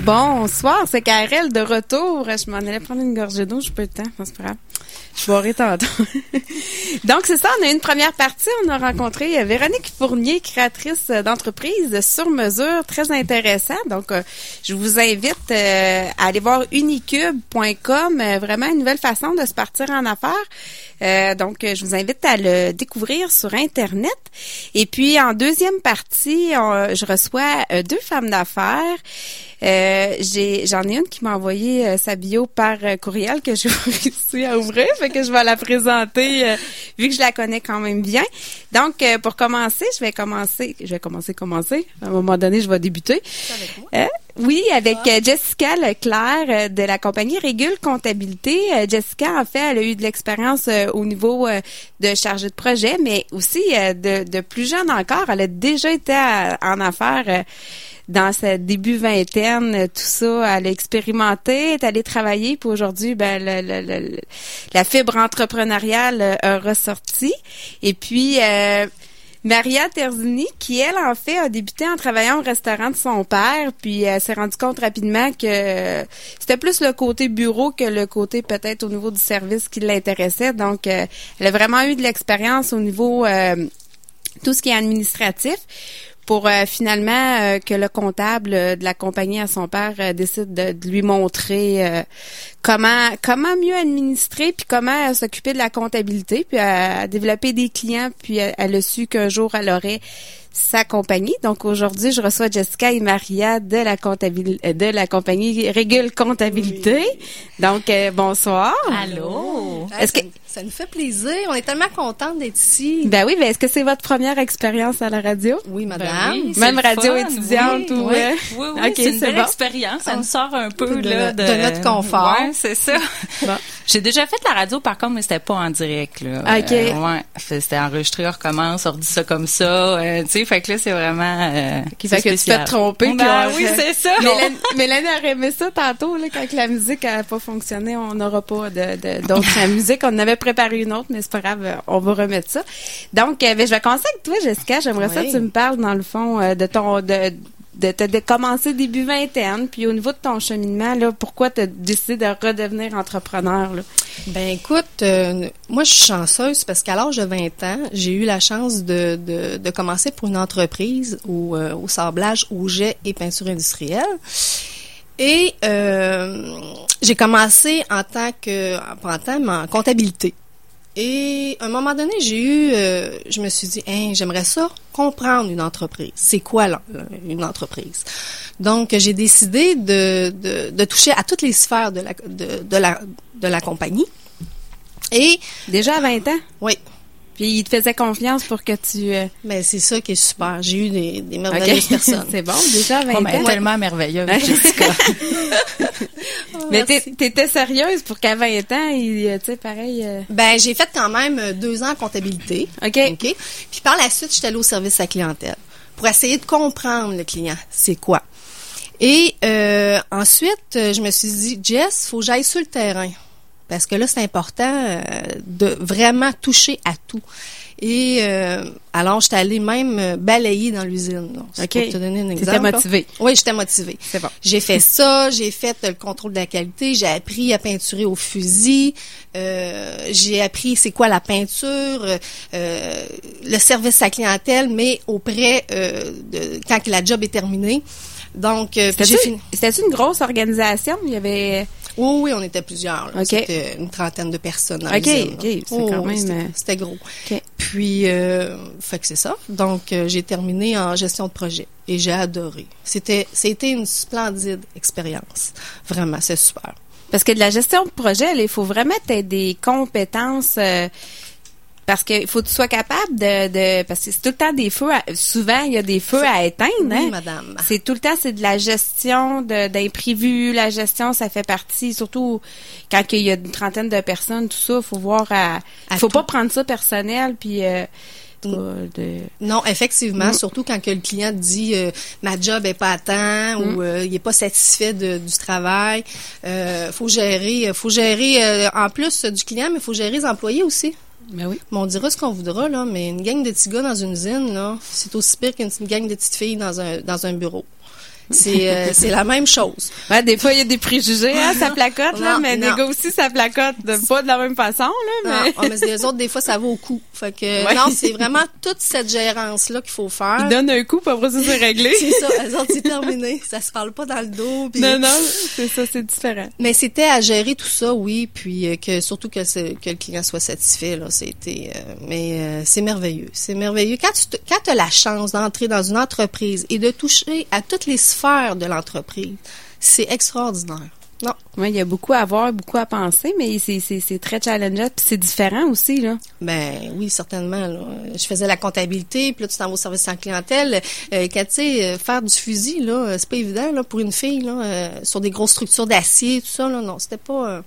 Bonsoir, c'est Karel de retour. Je m'en allais prendre une gorgée d'eau, je peux le temps, c'est pas grave. Je boirai tantôt. Donc, c'est ça, on a une première partie. On a rencontré euh, Véronique Fournier, créatrice d'entreprise sur mesure, très intéressant. Donc, euh, je vous invite euh, à aller voir unicube.com, vraiment une nouvelle façon de se partir en affaires. donc, je vous invite à le découvrir sur Internet. Et puis, en deuxième partie, je reçois deux femmes d'affaires. Euh, j'ai, j'en ai une qui m'a envoyé euh, sa bio par euh, courriel que je réussi à ouvrir, fait que je vais la présenter vu que je la connais quand même bien. Donc, pour commencer, je vais commencer, je vais commencer, commencer. À un moment donné, je vais débuter. oui, avec Jessica Leclerc de la compagnie Régule Comptabilité. Jessica, en fait, elle a eu de l'expérience au niveau de chargée de projet, mais aussi de, de plus jeune encore. Elle a déjà été en affaires dans sa début vingtaine, euh, tout ça, elle a expérimenté, est allée travailler, puis aujourd'hui, ben, la fibre entrepreneuriale euh, a ressorti. Et puis, euh, Maria Terzini, qui elle en fait a débuté en travaillant au restaurant de son père, puis elle s'est rendue compte rapidement que c'était plus le côté bureau que le côté peut-être au niveau du service qui l'intéressait. Donc, elle a vraiment eu de l'expérience au niveau tout ce qui est administratif pour euh, finalement euh, que le comptable euh, de la compagnie à son père décide de, lui montrer comment comment mieux administrer puis comment s'occuper de la comptabilité puis à développer des clients puis elle a su qu'un jour elle aurait sa compagnie. Donc aujourd'hui, je reçois Jessica et Maria de la comptabilité de la compagnie Régule Comptabilité. Donc bonsoir. Allô? Est-ce que ça nous fait plaisir. On est tellement contents d'être ici. Ben oui, mais est-ce que c'est votre première expérience à la radio? Oui, madame. Ben Même radio étudiante ou... Oui, oui, oui c'est une belle expérience. Ça nous sort un peu de, là, de... notre confort. Ouais, c'est ça. J'ai déjà fait la radio, par contre, mais c'était pas en direct. Là. OK. Euh, ouais, c'était enregistré, on recommence, on redit ça comme ça. Euh, tu sais, fait que là, c'est vraiment euh, Qui fait que tu te tromper. Ben, oui, c'est ça. Mélanie, aurait aimé ça tantôt, là, quand la musique n'a pas fonctionné, on n'aura pas de, d'autres musique. On avait préparé une autre, mais c'est pas grave, on va remettre ça. Donc, euh, ben, je vais commencer avec toi, Jessica. J'aimerais ça que tu me parles, dans le fond, euh, de ton de, de, commencer début vingtaine, puis au niveau de ton cheminement, là, pourquoi tu as décidé de redevenir entrepreneur? Là? Ben écoute, euh, moi je suis chanceuse parce qu'à l'âge de 20 ans, j'ai eu la chance de, de, commencer pour une entreprise au, au sablage, au jet et peinture industrielle. Et euh, j'ai commencé en tant que en en comptabilité. Et à un moment donné, j'ai eu, euh, je me suis dit, hein, j'aimerais ça comprendre une entreprise. C'est quoi une entreprise? Donc, j'ai décidé de, de, de, toucher à toutes les sphères de la de, de la de la compagnie. Et déjà à 20 ans? Oui. Puis il te faisait confiance pour que tu. Mais euh, ben, c'est ça qui est super. J'ai eu des, des merveilleuses personnes. c'est bon, déjà 20 ben, ans. tellement merveilleuse, Jessica. oh, Mais t'étais sérieuse pour qu'à 20 ans, il, tu sais, pareil. Euh, ben, j'ai fait quand même euh, deux ans en comptabilité. OK. OK. Puis par la suite, j'étais allée au service à clientèle pour essayer de comprendre le client. C'est quoi? Et euh, ensuite, je me suis dit, Jess, faut que j'aille sur le terrain. Parce que là, c'est important euh, de vraiment toucher à tout. Et euh, alors, j'étais allée même euh, balayer dans l'usine. OK. Pour te donner un exemple. motivée. Oui, j'étais motivée. C'est bon. J'ai fait ça, j'ai fait le contrôle de la qualité, j'ai appris à peinturer au fusil, j'ai appris c'est quoi la peinture, le service à clientèle, mais auprès de quand la job est terminée. Donc, j'ai fini. C'était une grosse organisation? Il y avait oui, oui, on était plusieurs. C'était une trentaine de personnes dans OK, OK, c'est quand même... Euh, c'était gros. Puis, euh, fait que c'est ça. Donc, euh, j'ai terminé en gestion de projet et j'ai adoré. C'était, c'était une splendide expérience. Vraiment, c'est super. Parce que de la gestion de projet, il faut vraiment être des compétences parce qu'il faut que tu sois capable de, de parce que c'est tout le temps des feux souvent il y a des feux à éteindre oui, hein? madame c'est tout le temps c'est de la gestion d'imprévus la gestion ça fait partie surtout quand il y a une trentaine de personnes tout ça faut voir à, faut pas prendre ça personnel puis euh, de... Non, effectivement, mm. surtout quand que le client dit euh, ma job est pas à temps ou mm. euh, il est pas satisfait de, du travail. Euh, faut gérer, faut gérer en plus du client, mais faut gérer les employés aussi. Ben on dira ce qu'on voudra, là, mais une gang de petits gars dans une usine, là, c'est aussi pire qu'une gang de petites filles dans un, dans un bureau. C'est euh, c'est la même chose. Ouais, des fois, il y a des préjugés, hein, ça placote, là, Non, mais non. les gars aussi, ça placote de, pas de la même façon, là, Non, mais ah, mais les autres, des fois, ça vaut au coup. Fait que, Ouais. non, c'est vraiment toute cette gérance-là qu'il faut faire. ils donnent un coup, puis après ça, c'est réglé. C'est ça, les autres, c'est terminé. Ça se parle pas dans le dos. puis- Non, non, c'est ça, c'est différent. Mais c'était à gérer tout ça, oui, puis euh, que surtout que, le client soit satisfait, là, c'était. euh, mais euh, c'est merveilleux, c'est merveilleux. Quand tu quand as la chance d'entrer dans une entreprise et de toucher à toutes les sphères de l'entreprise, c'est extraordinaire. Non, Ouais, il y a beaucoup à voir, beaucoup à penser, mais c'est, très challengeant, puis c'est différent aussi, là. ben oui, certainement. Là. Je faisais la comptabilité, puis là tu t'en vas au service en clientèle. Euh, quand tu sais euh, faire du fusil là, euh, c'est pas évident là pour une fille là, euh, sur des grosses structures d'acier, tout ça là, non, c'était pas. euh,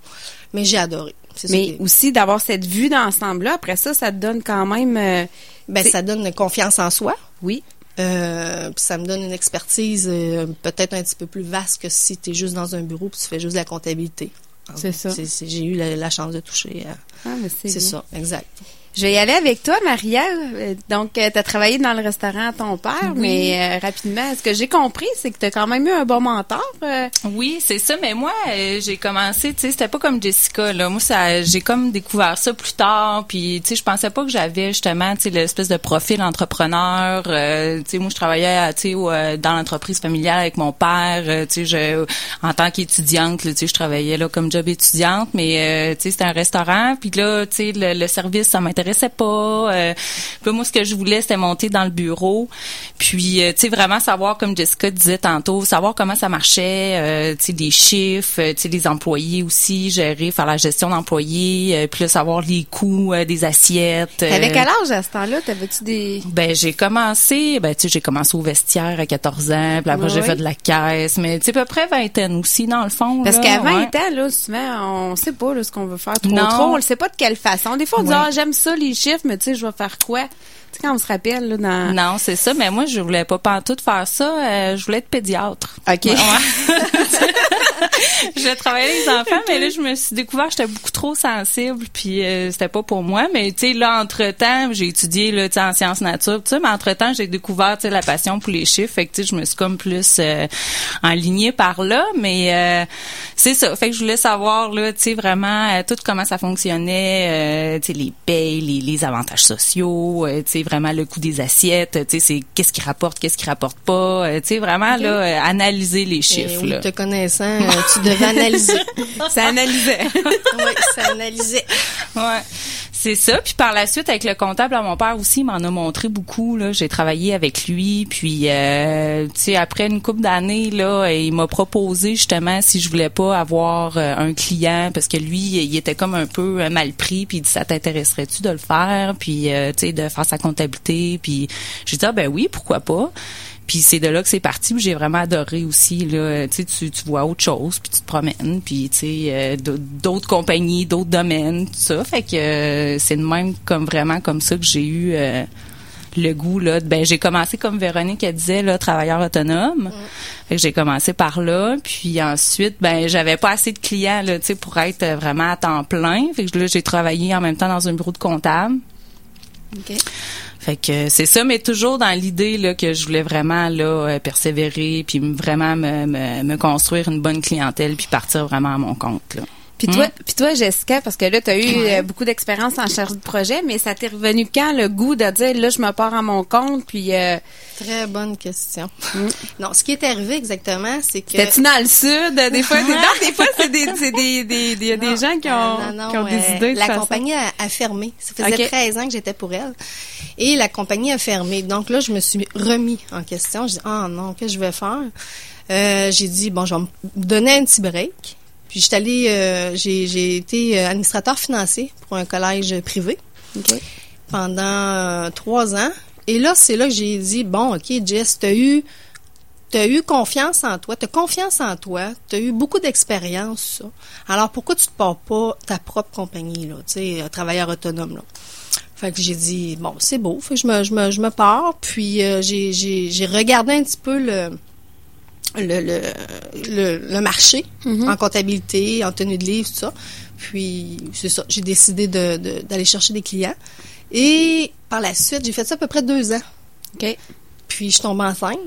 mais j'ai adoré. Mais aussi d'avoir cette vue d'ensemble-là, après ça, ça te donne quand même... Ben, ça donne confiance en soi. oui, Euh, puis ça me donne une expertise euh, peut-être un petit peu plus vaste que si tu es juste dans un bureau puis tu fais juste de la comptabilité. C'est ça. J'ai eu la, la chance de toucher à... ah, mais c'est, ça, exact. Je vais y aller avec toi, Maria. Euh, Donc, tu as travaillé dans le restaurant à ton père, mais euh, rapidement, ce que j'ai compris, c'est que tu as quand même eu un bon mentor. euh, Oui, c'est ça. Mais moi, euh, j'ai commencé, tu sais, c'était pas comme Jessica. Là. Moi, ça, j'ai comme découvert ça plus tard. Puis, tu sais, je pensais pas que j'avais justement, tu sais, l'espèce de profil entrepreneur. Euh, tu sais, moi, je travaillais, tu sais, euh, dans l'entreprise familiale avec mon père. Euh, tu sais, je, en tant qu'étudiante, tu sais, je travaillais là comme job étudiante. Mais, euh, tu sais, c'était un restaurant. Puis là, tu sais, le, le service, ça m'intéressait pas. Euh, puis moi, ce que je voulais, c'était monter dans le bureau. Puis, euh, tu sais, vraiment savoir, comme Jessica disait tantôt, savoir comment ça marchait, euh, tu sais, des chiffres, euh, tu sais, les employés aussi, gérer, faire la gestion d'employés, puis là, savoir les coûts des assiettes. T'avais quel âge à ce temps-là? T'avais-tu des... ben j'ai commencé, ben tu sais j'ai commencé au vestiaire à 14 ans, puis après Oui. j'ai fait de la caisse, mais tu sais à peu près vingtaine aussi dans le fond. Parce qu'à 20 ouais. ans, là, souvent, on sait pas là, ce qu'on veut faire trop Non. trop. On le sait pas de quelle façon. Des fois, on dit, Ouais. ah, j'aime ça, les chiffres, mais tu sais, je vais faire quoi? Tu sais, quand on se rappelle, là, dans... Non, c'est ça, mais moi je voulais pas pantoute faire ça, euh, je voulais être pédiatre. OK. Ouais, je avec les enfants, mais là je me suis découvert que j'étais beaucoup trop sensible, puis euh, c'était pas pour moi. Mais tu sais là entre temps, j'ai étudié là, tu sais, en sciences nature, tu sais, mais entre temps j'ai découvert tu sais la passion pour les chiffres, fait que tu sais je me suis comme plus euh, enlignée par là, mais euh, c'est ça. Fait que je voulais savoir là, tu sais vraiment tout comment ça fonctionnait, euh, tu sais les payes, les, les avantages sociaux, euh, tu sais vraiment le coût des assiettes, tu sais c'est qu'est-ce qui rapporte, qu'est-ce qui rapporte pas, euh, tu sais vraiment là euh, analyser les Et chiffres oui, là. te connaissant, euh, tu devais analyser. Ça analysait. oui, ça analysait. Ouais. C'est ça. Puis par la suite, avec le comptable à mon père aussi, il m'en a montré beaucoup. J'ai travaillé avec lui. Puis, euh, tu sais, après une couple d'années, là, il m'a proposé justement si je voulais pas avoir euh, un client parce que lui, il était comme un peu euh, mal pris. Puis il dit ça t'intéresserait-tu de le faire? Puis, euh, tu sais, de faire sa comptabilité? Puis j'ai dit ah ben oui, pourquoi pas? Puis c'est de là que c'est parti. J'ai vraiment adoré aussi là. Tu tu vois autre chose, puis tu te promènes, puis tu sais euh, d'autres compagnies, d'autres domaines, tout ça. Fait que euh, c'est de même comme vraiment comme ça que j'ai eu euh, le goût là. de- Ben j'ai commencé comme Véronique elle disait là, travailleur autonome. Fait que j'ai commencé par là, puis ensuite ben j'avais pas assez de clients là, tu sais, pour être vraiment à temps plein. Fait que là j'ai travaillé en même temps dans un bureau de comptable. Fait que c'est ça, mais toujours dans l'idée là que je voulais vraiment là euh, persévérer, puis vraiment me, me, me construire une bonne clientèle, puis partir vraiment à mon compte là. Puis toi, puis toi, Jessica, parce que là, tu as eu euh, beaucoup d'expérience en charge de projet, mais ça t'est revenu quand le goût de dire, là, je me pars à mon compte, puis euh, Très bonne question. Non, ce qui est arrivé exactement, c'est que... t'es-tu dans le sud? Des fois, non, des fois, c'est des, des, des, des, des gens qui ont, non, non, qui ont des euh, idées de La façon. compagnie a, a fermé. Ça faisait Ok. 13 ans que j'étais pour elle. Et la compagnie a fermé. Donc là, je me suis remis en question. Je dis, ah non, qu'est-ce que je vais faire? Euh, j'ai dit, bon, je vais me donner un petit break. Puis j'étais allée, euh, j'ai, j'ai été euh, administrateur financier pour un collège privé pendant euh, trois ans. Et là, c'est là que j'ai dit, bon, OK, Jess, t'as eu, t'as eu confiance en toi, t'as confiance en toi, t'as eu beaucoup d'expérience, ça. Alors, pourquoi tu te pars pas ta propre compagnie, là, tu sais, travailleur autonome, là? Fait que j'ai dit, bon, c'est beau, fait que je me, je me, je me pars, puis euh, j'ai, j'ai, j'ai regardé un petit peu le, le, le, le, le marché en comptabilité, en tenue de livre, tout ça. Puis, c'est ça, j'ai décidé de, de- d'aller chercher des clients. Et par la suite, j'ai fait ça à peu près deux ans. OK. Puis, je tombe enceinte.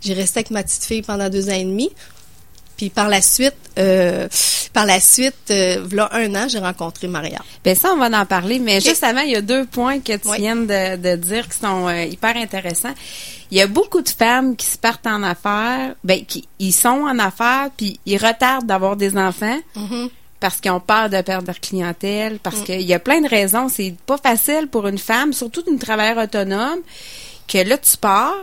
J'ai resté avec ma petite fille pendant deux ans et demi. Puis par la suite, euh, par la suite, euh, là un an, j'ai rencontré Maria. Ben ça, on va en parler. Mais juste avant, il y a deux points que tu Oui. viens de, de dire qui sont euh, hyper intéressants. Il y a beaucoup de femmes qui se partent en affaires, ben qui ils sont en affaires, puis ils retardent d'avoir des enfants parce qu'ils ont peur de perdre leur clientèle, parce qu'il y a plein de raisons. C'est pas facile pour une femme, surtout une travailleur autonome, que là, tu pars.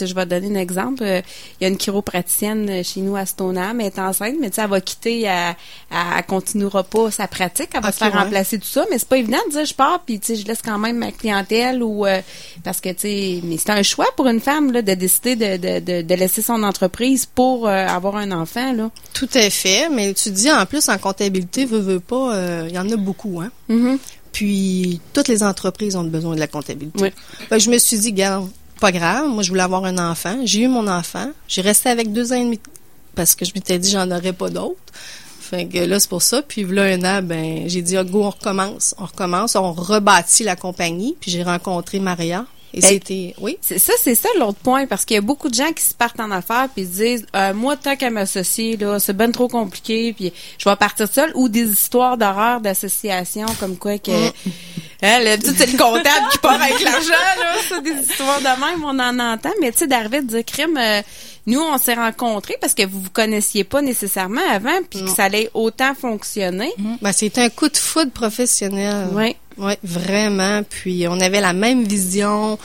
Je vais te donner un exemple. Euh, Il y a une chiropraticienne euh, chez nous à Stoneham, elle est enceinte, mais tu sais, elle va quitter, elle, elle continuera pas sa pratique, elle va se faire ouais. remplacer tout ça, mais c'est pas évident de dire je pars puis tu sais, je laisse quand même ma clientèle ou euh, parce que tu sais, mais c'est un choix pour une femme là de décider de, de, de, de laisser son entreprise pour euh, avoir un enfant là. Tout à fait, mais tu dis en plus en comptabilité, veut, veut pas, il y en a beaucoup, hein. Mhm. Puis toutes les entreprises ont besoin de la comptabilité. Oui. Fait que je me suis dit, garde, pas grave, moi je voulais avoir un enfant. J'ai eu mon enfant. J'ai resté avec deux ans et demi parce que je m'étais dit j'en aurais pas d'autres. Fait que là, c'est pour ça. Puis là, un an, ben, j'ai dit, ah, go, on recommence. On recommence. On rebâtit la compagnie. Puis j'ai rencontré Maria. Et Ben, c'était, oui. C'est ça, c'est ça l'autre point, parce qu'il y a beaucoup de gens qui se partent en affaires puis se disent euh, moi tant qu'à m'associer là, c'est ben trop compliqué puis je vais partir seule ou des histoires d'horreur d'association comme quoi que hein, le, c'est le comptable qui part avec l'argent là, ça des histoires de même on en entend, mais tu sais d'arriver de dire crime euh, nous on s'est rencontrés parce que vous vous connaissiez pas nécessairement avant puis que ça allait autant fonctionner. Ben, c'était un coup de foudre professionnel. Oui. Oui, vraiment. Puis on avait la même vision.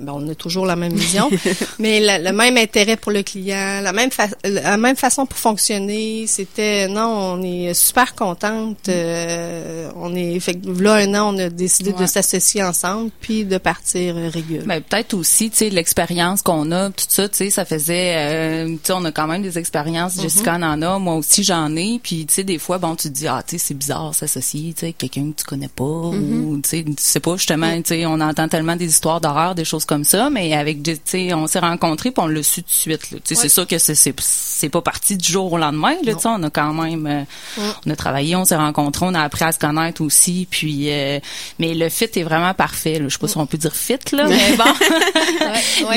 Ben, on a toujours la même vision, mais la- le même intérêt pour le client, la même fa- la même façon pour fonctionner. C'était non, on est super contente. euh, on est fait là un an, on a décidé de s'associer ensemble puis de partir euh, régulièrement. Ben, peut-être aussi, tu sais, l'expérience qu'on a, tout ça, tu sais, ça faisait, euh, tu sais, on a quand même des expériences. Mm-hmm. Jessica en en a, moi aussi j'en ai. Puis, tu sais, des fois, bon, tu te dis, ah, tu sais, c'est bizarre s'associer, tu sais, quelqu'un que tu connais pas, Mm-hmm. ou, tu sais, tu sais pas, justement, tu sais, on entend tellement des histoires d'horreur, des choses comme ça, mais avec, tu sais, on s'est rencontrés puis on l'a su tout de suite, là. Tu sais, Ouais. c'est sûr que c'est, pas parti du jour au lendemain, là, tu sais, on a quand même, euh, on a travaillé, on s'est rencontrés, on a appris à se connaître aussi, puis, euh, mais le fit est vraiment parfait, là. Je sais pas si on peut dire fit, là, mais bon.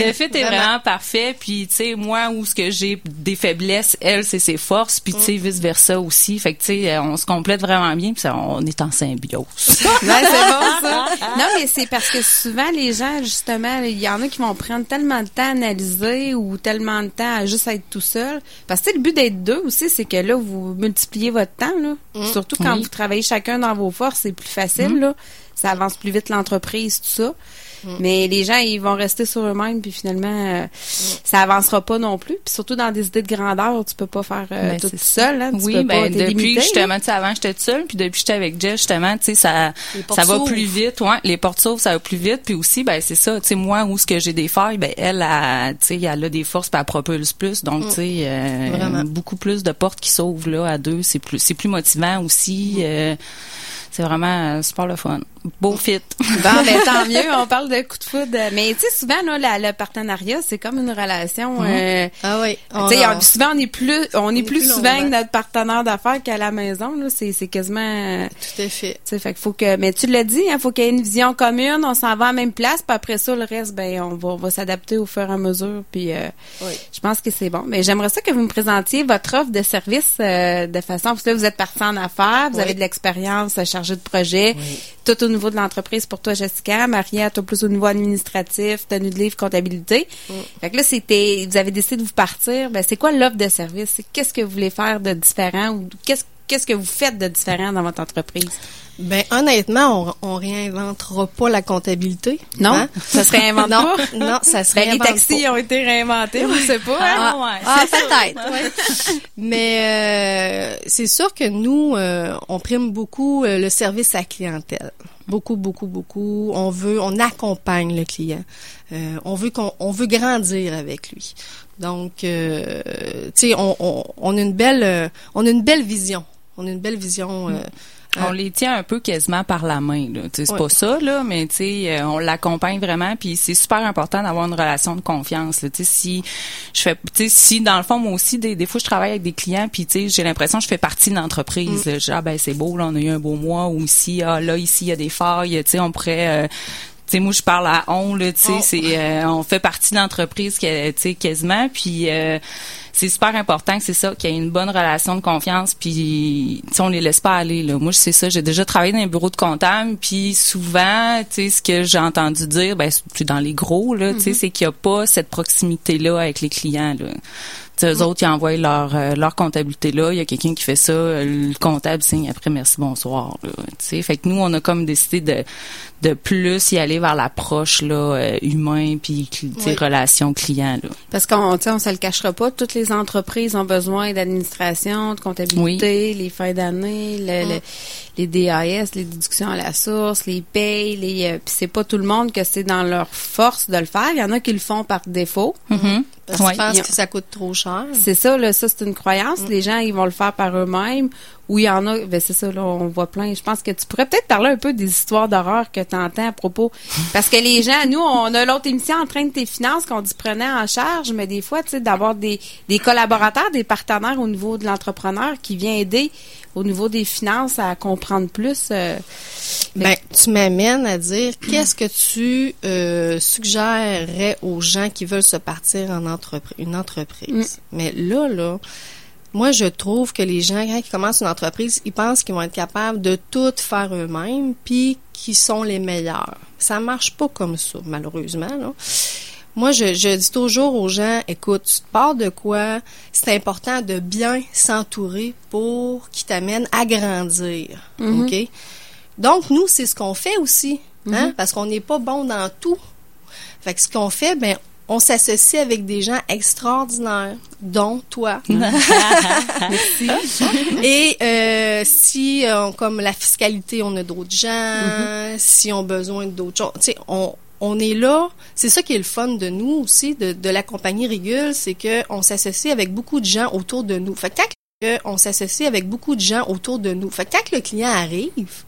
le fit est vraiment. parfait. Puis, tu sais, moi, où ce que j'ai des faiblesses, elle, c'est ses forces. Puis, tu sais, vice-versa aussi. Fait que, tu sais, on se complète vraiment bien. Puis, on est en symbiose. Ben, c'est bon, ça. Non, mais c'est parce que souvent, les gens, justement, il y en a qui vont prendre tellement de temps à analyser ou tellement de temps à juste être tout seul. Parce que, le but d'être deux aussi, c'est que là, vous multipliez votre temps, là. Surtout quand Oui. vous travaillez chacun dans vos forces, c'est plus facile, là. Ça avance plus vite l'entreprise, tout ça. Mais les gens, ils vont rester sur eux-mêmes, puis finalement, euh, ça avancera pas non plus. Puis surtout dans des idées de grandeur, tu peux pas faire euh, Ben, tout seul, hein. Tu oui, peux ben depuis limité, justement, tu sais, avant j'étais seule, puis depuis que j'étais avec Jess, justement, tu sais, ça, ça va plus vite, ouais. Les portes s'ouvrent, ça va plus vite, puis aussi, ben c'est ça, tu sais, moi où ce que j'ai des failles, ben elle, a, tu sais, elle a des forces, puis elle propulse plus, donc tu sais, euh, Vraiment. beaucoup plus de portes qui s'ouvrent là à deux, c'est plus, c'est plus motivant aussi. C'est vraiment euh, super le fun. Beau fit. Bon, ben tant mieux, on parle de coup de foudre. Mais tu sais, souvent, là, la- le partenariat, c'est comme une relation. euh, Ah oui. tu sais, souvent, on est plus, on est est plus plus souvent que notre partenaire d'affaires qu'à la maison. Là, c'est, c'est quasiment. tout à fait. Tu sais, fait qu'il faut que. Mais tu l'as dit, il faut qu'il y ait une vision commune. On s'en va à la même place, puis après ça, le reste, ben, on va, on va s'adapter au fur et à mesure. Puis, euh, Oui. je pense que c'est bon. Mais j'aimerais ça que vous me présentiez votre offre de service euh, de façon parce que là, vous êtes parti en affaires, vous Oui. avez de l'expérience, euh, chargé de projet, tout au niveau de l'entreprise pour toi, Jessica. Maria, toi plus au niveau administratif, tenue de livre, comptabilité. Fait que là, c'était, vous avez décidé de vous partir. Ben, c'est quoi l'offre de service? Qu'est-ce que vous voulez faire de différent ou qu'est-ce Qu'est-ce que vous faites de différent dans votre entreprise? Ben honnêtement, on, on réinventera pas la comptabilité. Non? hein? Ça se réinvente non, pas? non, ça se Ben, les taxis pas. ont été réinventés, on sait pas. hein? Ah, Ah, c'est peut-être. ouais. Mais euh, c'est sûr que nous, euh, on prime beaucoup euh, le service à la clientèle. Beaucoup, beaucoup, beaucoup. On veut, on accompagne le client. On veut qu'on, on veut grandir avec lui. Donc, tu sais, on, on, on a une belle, on a une belle vision. On a une belle vision. euh, On les tient un peu quasiment par la main. C'est Ouais. pas ça, là, mais tu sais, euh, on l'accompagne vraiment. Puis c'est super important d'avoir une relation de confiance. Là. Tu sais, Si je fais, tu sais, si dans le fond moi aussi, des, des fois je travaille avec des clients, puis tu sais, j'ai l'impression que je fais partie de l'entreprise. dis, ah ben c'est beau, là, on a eu un beau mois. Ou ici, ah là ici il y a des failles. Tu sais, on pourrait euh, sais, moi, je parle à on, là, tu sais, c'est, euh, on fait partie de l'entreprise, tu sais, quasiment, puis euh, c'est super important que c'est ça, qu'il y ait une bonne relation de confiance, puis on les laisse pas aller. Là. Moi, c'est ça. J'ai déjà travaillé dans un bureau de comptable, puis souvent, tu sais, ce que j'ai entendu dire, ben, c'est dans les gros, là, tu sais, mm-hmm. c'est qu'il y a pas cette proximité-là avec les clients. Là. T'sais, eux autres, ils envoient leur, euh, leur comptabilité là. Il y a quelqu'un qui fait ça. Le comptable signe après merci, bonsoir. Là, fait que nous, on a comme décidé de, de plus y aller vers l'approche là euh, humain puis oui. relation client là. Parce qu'on on se le cachera pas, toutes les entreprises ont besoin d'administration, de comptabilité, les fins d'année, le, les DAS, les déductions à la source, les payes, les euh, puis c'est pas tout le monde que c'est dans leur force de le faire, il y en a qui le font par défaut. Mm-hmm. Parce qu'ils pensent que ça coûte trop cher. C'est ça là, ça c'est une croyance, mm. les gens ils vont le faire par eux-mêmes ou il y en a, ben c'est ça, là, on voit plein. Je pense que tu pourrais peut-être parler un peu des histoires d'horreur que tu entends à propos. Parce que les gens, nous, on a l'autre émission en train de tes finances qu'on dit prenait en charge, mais des fois, tu sais, d'avoir des, des collaborateurs, des partenaires au niveau de l'entrepreneur qui vient aider au niveau des finances à comprendre plus. Euh, ben, tu m'amènes à dire qu'est-ce que tu euh, suggérerais aux gens qui veulent se partir en entreprise, une entreprise? Mm. Mais là, là, moi, je trouve que les gens, quand ils commencent une entreprise, ils pensent qu'ils vont être capables de tout faire eux-mêmes, puis qu'ils sont les meilleurs. Ça marche pas comme ça, malheureusement. Là. Moi, je, je, dis toujours aux gens, écoute, tu pars de quoi? C'est important de bien s'entourer pour qu'ils t'amènent à grandir. Mm-hmm. OK? Donc, nous, c'est ce qu'on fait aussi, hein? Mm-hmm. Parce qu'on n'est pas bon dans tout. Fait que ce qu'on fait, ben, on s'associe avec des gens extraordinaires, dont toi. Et euh, si, euh, comme la fiscalité, on a d'autres gens, mm-hmm. si on a besoin d'autres choses, tu sais, on, on est là. C'est ça qui est le fun de nous aussi, de, de la compagnie Régule, c'est que on s'associe avec beaucoup de gens autour de nous. Fait que quand on s'associe avec beaucoup de gens autour de nous, fait que quand le client arrive,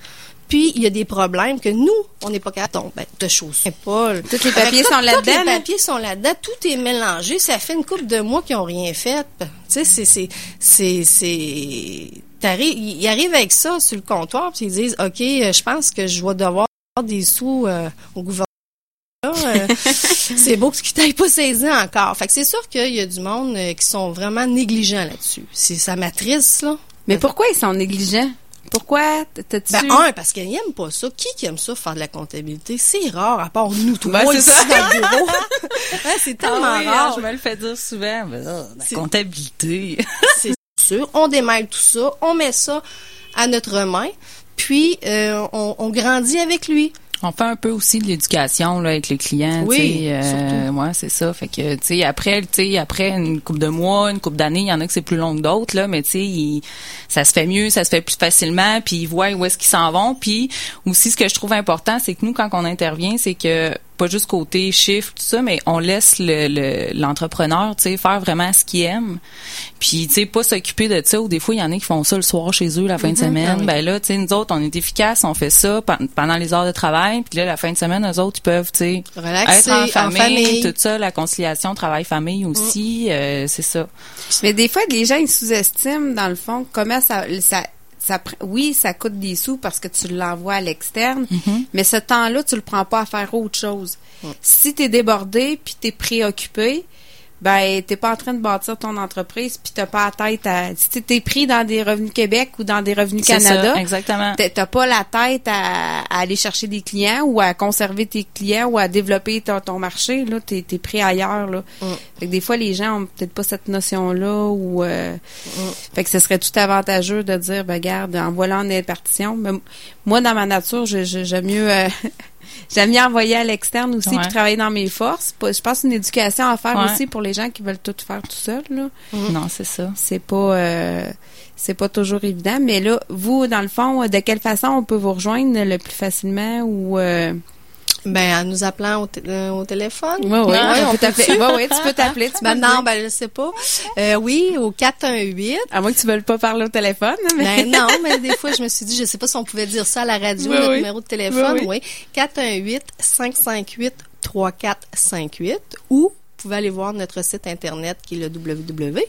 puis, il y a des problèmes que nous, on n'est pas capable. Ben, de choses. Pas. Tous les papiers sont là-dedans. Tous les papiers sont là-dedans. Tout est mélangé. Ça fait une couple de mois qu'ils ont rien fait. Tu sais, c'est, c'est, c'est, c'est, ils arrivent avec ça sur le comptoir puis ils disent, OK, euh, je pense que je vais devoir avoir des sous euh, au gouvernement. Euh, c'est beau que tu t'ailles pas saisi encore. Fait que c'est sûr qu'il y a du monde qui sont vraiment négligents là-dessus. C'est sa matrice, là. Mais pourquoi ils sont négligents? Pourquoi t'as-tu... Ben, un, parce qu'ils n'aiment pas ça. Qui qui aime ça, faire de la comptabilité? C'est rare, à part nous, tout ben, ici dans le bureau. c'est tellement ah rare. Je me le fais dire souvent. Ben, la comptabilité. c'est sûr. On démêle tout ça. On met ça à notre main. Puis, euh, on, on grandit avec lui. On fait un peu aussi de l'éducation là avec les clients, oui, euh, ouais, c'est ça. Fait que tu sais après, tu sais après une coupe de mois, une coupe d'années, il y en a que c'est plus long que d'autres là, mais tu sais ça se fait mieux, ça se fait plus facilement, puis ils voient où est-ce qu'ils s'en vont. Puis aussi ce que je trouve important, c'est que nous quand on intervient, c'est que pas juste côté chiffre tout ça mais on laisse le l'entrepreneur tu sais faire vraiment ce qu'il aime. Puis tu sais pas s'occuper de ça ou des fois il y en a qui font ça le soir chez eux la fin de mm-hmm. semaine. Ah ben là tu sais nous autres on est efficace on fait ça pendant les heures de travail. Puis là la fin de semaine eux autres ils peuvent tu sais être en famille, tout ça la conciliation travail famille aussi mm. euh, c'est ça. Mais des fois les gens ils sous-estiment dans le fond comment ça ça ça, oui, ça coûte des sous parce que tu l'envoies à l'externe, mm-hmm. mais ce temps-là, tu le prends pas à faire autre chose. Si tu es débordé puis tu es préoccupé, ben t'es pas en train de bâtir ton entreprise puis t'as pas la tête à si t'es pris dans des revenus Québec ou dans des revenus Canada ça, exactement t'as pas la tête à, aller chercher des clients ou à conserver tes clients ou à développer ton, marché là t'es es pris ailleurs là mm. fait que des fois les gens ont peut-être pas cette notion là ou euh, mm. fait que ce serait tout avantageux de dire ben garde en voilà en partition mais moi dans ma nature j'aime mieux euh, J'aime bien envoyer à l'externe aussi puis travailler dans mes forces. Je pense une éducation à faire aussi pour les gens qui veulent tout faire tout seul. Là. Non, c'est ça. C'est pas euh, c'est pas toujours évident. Mais là, vous, dans le fond, de quelle façon on peut vous rejoindre le plus facilement ou euh, ben, en nous appelant au, euh, au téléphone. Oui, oui, on peut t'appeler. Oui, oui, tu peux t'appeler. Ben non, ben je sais pas. Euh, oui, au 418. À moins que tu veuilles pas parler au téléphone. Mais... Ben non, mais des fois, je me suis dit, je sais pas si on pouvait dire ça à la radio, oui, notre numéro de téléphone. Oui, 418-558-3458. Ou, vous pouvez aller voir notre site Internet qui est le www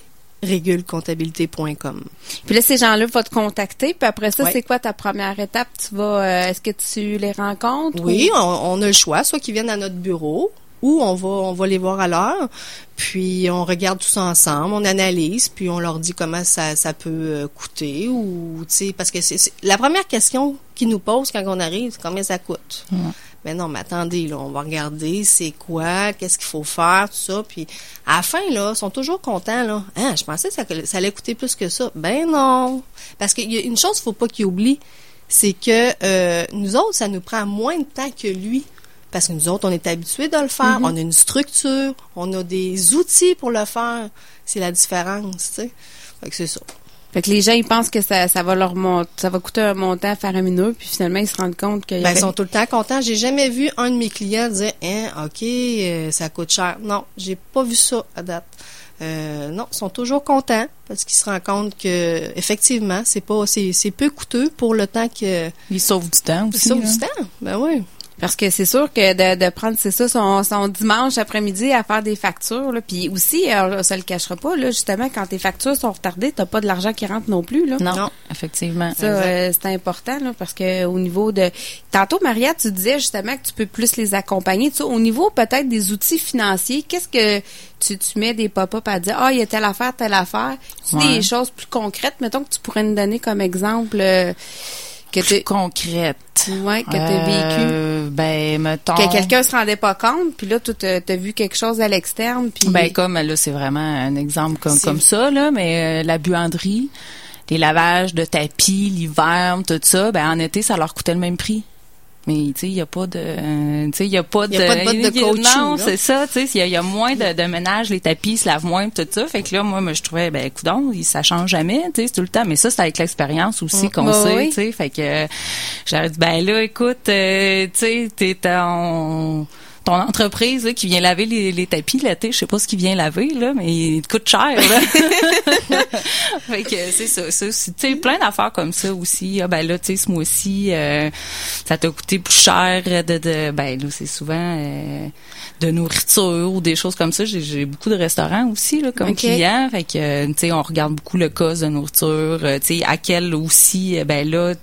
régulecomptabilité.com. Puis là, ces gens-là vont te contacter. Puis après ça, Ouais. c'est quoi ta première étape? Tu vas, euh, est-ce que tu les rencontres? Oui, ou- on, on a le choix, soit qu'ils viennent à notre bureau ou on va on va les voir à l'heure, puis on regarde tout ça ensemble, on analyse, puis on leur dit comment ça, ça peut euh, coûter ou tu sais parce que c'est c'est- la première question qu'ils nous posent quand on arrive, c'est combien ça coûte? Mais non, mais attendez, là, on va regarder c'est quoi, qu'est-ce qu'il faut faire, tout ça, puis à la fin là, ils sont toujours contents là. Hein, je pensais que ça, ça allait coûter plus que ça. Ben non, parce qu'il y a une chose, faut pas qu'ils oublient, c'est que euh, nous autres, ça nous prend moins de temps que lui. Parce que nous autres, on est habitués de le faire, on a une structure, on a des outils pour le faire. C'est la différence, tu sais. Fait que c'est ça. Fait que les gens, ils pensent que ça, ça va leur mont- ça va coûter un montant faramineux, puis finalement, ils se rendent compte qu'il y Ben, avait- ils sont tout le temps contents. J'ai jamais vu un de mes clients dire, hein, ok, euh, ça coûte cher. Non, j'ai pas vu ça à date. Euh, non, ils sont toujours contents parce qu'ils se rendent compte que effectivement, c'est pas, c'est, c'est peu coûteux pour le temps que Ils sauvent du temps ils aussi. sauvent là. du temps. Ben oui. Parce que c'est sûr que de, de prendre, c'est ça, son, son dimanche après-midi à faire des factures, là. Puis aussi, euh, ça le cachera pas, là, justement, quand tes factures sont retardées, t'as pas de l'argent qui rentre non plus, là. Non, Non. effectivement. Ça, euh, c'est important, là, parce que au niveau de... Tantôt, Maria, tu disais justement que tu peux plus les accompagner. Tu sais, au niveau peut-être des outils financiers, qu'est-ce que tu, tu mets des pop-up à dire, ah, il y a telle affaire, telle affaire. Tu Ouais. des choses plus concrètes, mettons, que tu pourrais nous donner comme exemple euh, que tu Concrète. ouais, que t'as vécu. Euh, ben, mettons. Que quelqu'un se rendait pas compte, puis là, tu t'as t'as vu quelque chose à l'externe, puis... Ben comme là c'est vraiment un exemple comme comme ça là, mais euh, la buanderie, les lavages de tapis l'hiver, tout ça, ben en été ça leur coûtait le même prix. Mais tu sais, il y a pas de euh, tu sais, il y a pas de Il y a pas de botte de il y a- caoutchouc, Non, c'est ça, tu sais, il y, y a moins de, de ménage, les tapis se lavent moins tout ça, fait que là moi, moi, je trouvais ben coudon, ça change jamais, tu sais, tout le temps, mais ça c'est avec l'expérience aussi Mm. qu'on Bah sait, oui. tu sais, fait que euh, j'aurais dit ben là écoute, euh, tu sais, t'es en ton entreprise là, qui vient laver les, les tapis l'été, je sais pas ce qu'il vient laver là, mais il te coûte cher là. fait que c'est ça, ça tu plein d'affaires comme ça aussi. Ah, ben là tu sais ce mois-ci euh, ça t'a coûté plus cher de, de ben là c'est souvent euh, de nourriture ou des choses comme ça. J'ai, beaucoup de restaurants aussi là comme Ok. clients, fait que euh, tu sais on regarde beaucoup le cost de nourriture, euh, tu sais à quel aussi euh, ben là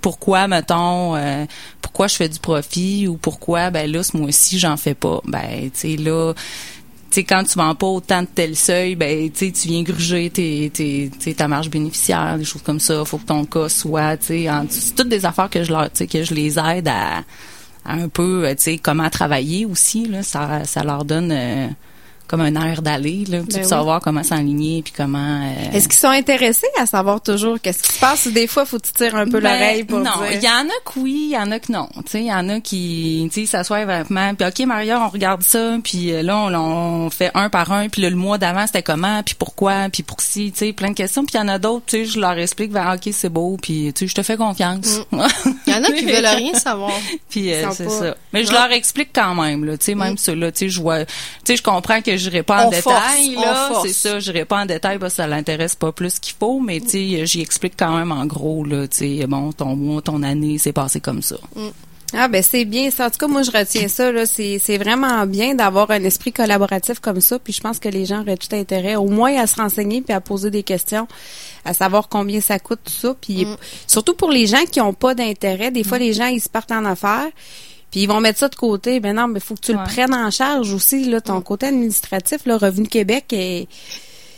pourquoi mettons euh, pourquoi je fais du profit ou pourquoi ben là ce mois-ci j'en fais pas. Ben tu sais là tu sais quand tu vends pas autant de tel seuil ben tu tu viens gruger tes, tes, ta marge bénéficiaire des choses comme ça. Faut que ton cas soit tu sais c'est toutes des affaires que je leur que je les aide à, à un peu euh, tu sais comment travailler aussi là. Ça ça leur donne euh, comme un air d'aller là tu Ben oui. savoir comment s'enligner puis comment euh, Est-ce qu'ils sont intéressés à savoir toujours qu'est-ce qui se passe des fois faut que tu tires un peu Ben, l'oreille pour non, il y en a que oui, il y en a que non. Tu sais, il y en a qui, tu sais, s'assoient vraiment, puis OK Maria, on regarde ça, puis euh, là on, on fait un par un, puis là, le mois d'avant c'était comment, puis pourquoi, puis pour si, tu sais, plein de questions, puis il y en a d'autres, tu sais, je leur explique, ben OK c'est beau, puis tu sais, je te fais confiance. Il y en a qui veulent rien savoir. Puis euh, c'est ça. Mais je leur explique quand même là, tu sais même ceux-là, tu sais je vois tu sais je comprends que je pas en On force, détail on là, force. c'est ça, je pas en détail parce que ça l'intéresse pas plus qu'il faut, mais tu sais j'y explique quand même en gros là, tu sais bon ton mois, ton année, c'est passé comme ça. Ah ben c'est bien ça. En tout cas, moi je retiens ça là. C'est c'est vraiment bien d'avoir un esprit collaboratif comme ça. Puis je pense que les gens auraient tout intérêt, au moins à se renseigner puis à poser des questions, à savoir combien ça coûte tout ça. Puis surtout pour les gens qui ont pas d'intérêt, des fois les gens ils se partent en affaires. Puis ils vont mettre ça de côté. Ben non, mais faut que tu Ouais. le prennes en charge aussi là, ton côté administratif. Là, Revenu Québec et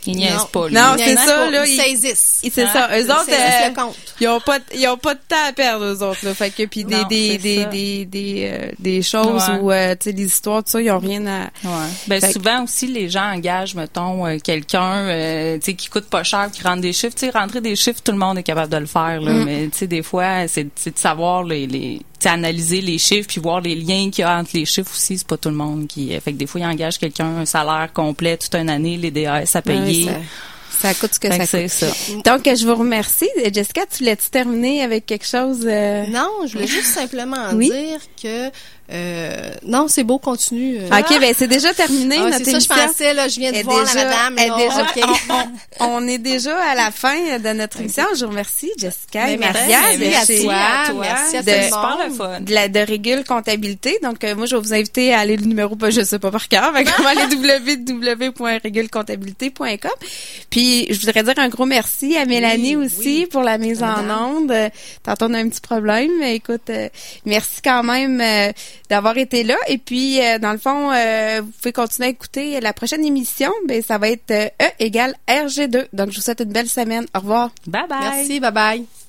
Ils niaisent Non. pas Non, c'est ça, là, Ils saisissent. c'est Hein? ça. Eux Ils autres, euh, ils ont pas, ils ont pas de temps à perdre eux autres là. Fait que puis des des des, des des euh, des choses Ouais. ou euh, tu sais des histoires tout ça, ils ont rien à Ouais. Ben Fait que- souvent aussi les gens engagent mettons euh, quelqu'un euh, tu sais qui coûte pas cher qui rentre des chiffres, tu sais rentrer des chiffres tout le monde est capable de le faire là, Mm. mais tu sais des fois c'est de savoir les les analyser les chiffres puis voir les liens qu'il y a entre les chiffres aussi, c'est pas tout le monde qui fait que des fois ils engagent quelqu'un un salaire complet toute une année, les DAS à payer. Ouais, ça, ça coûte ce que ça coûte. c'est ça. Donc, je vous remercie. Jessica, tu voulais-tu terminer avec quelque chose? euh? Non, je voulais juste simplement Oui. dire que Euh, non, c'est beau, continue. euh. OK, ben c'est déjà terminé Ah, notre c'est ça, je émission. pensais, là, je viens de est voir déjà- la madame. est déjà- on, on- on est déjà à la fin de notre émission. Je vous remercie, Jessica et Ben, Maria. merci à toi. à toi. Merci à De- de la de Régule Comptabilité. Donc euh, moi je vais vous inviter à aller le numéro pas je sais pas par cœur, mais va aller www.régulecomptabilité.com. Puis je voudrais dire un gros merci à Mélanie Oui, aussi oui. pour la mise en onde. Tantôt on a un petit problème, mais écoute euh, merci quand même euh, d'avoir été là et puis euh, dans le fond euh, vous pouvez continuer à écouter la prochaine émission, ben ça va être euh, E égale RG2. Donc je vous souhaite une belle semaine. Au revoir. Bye bye. Merci, bye bye.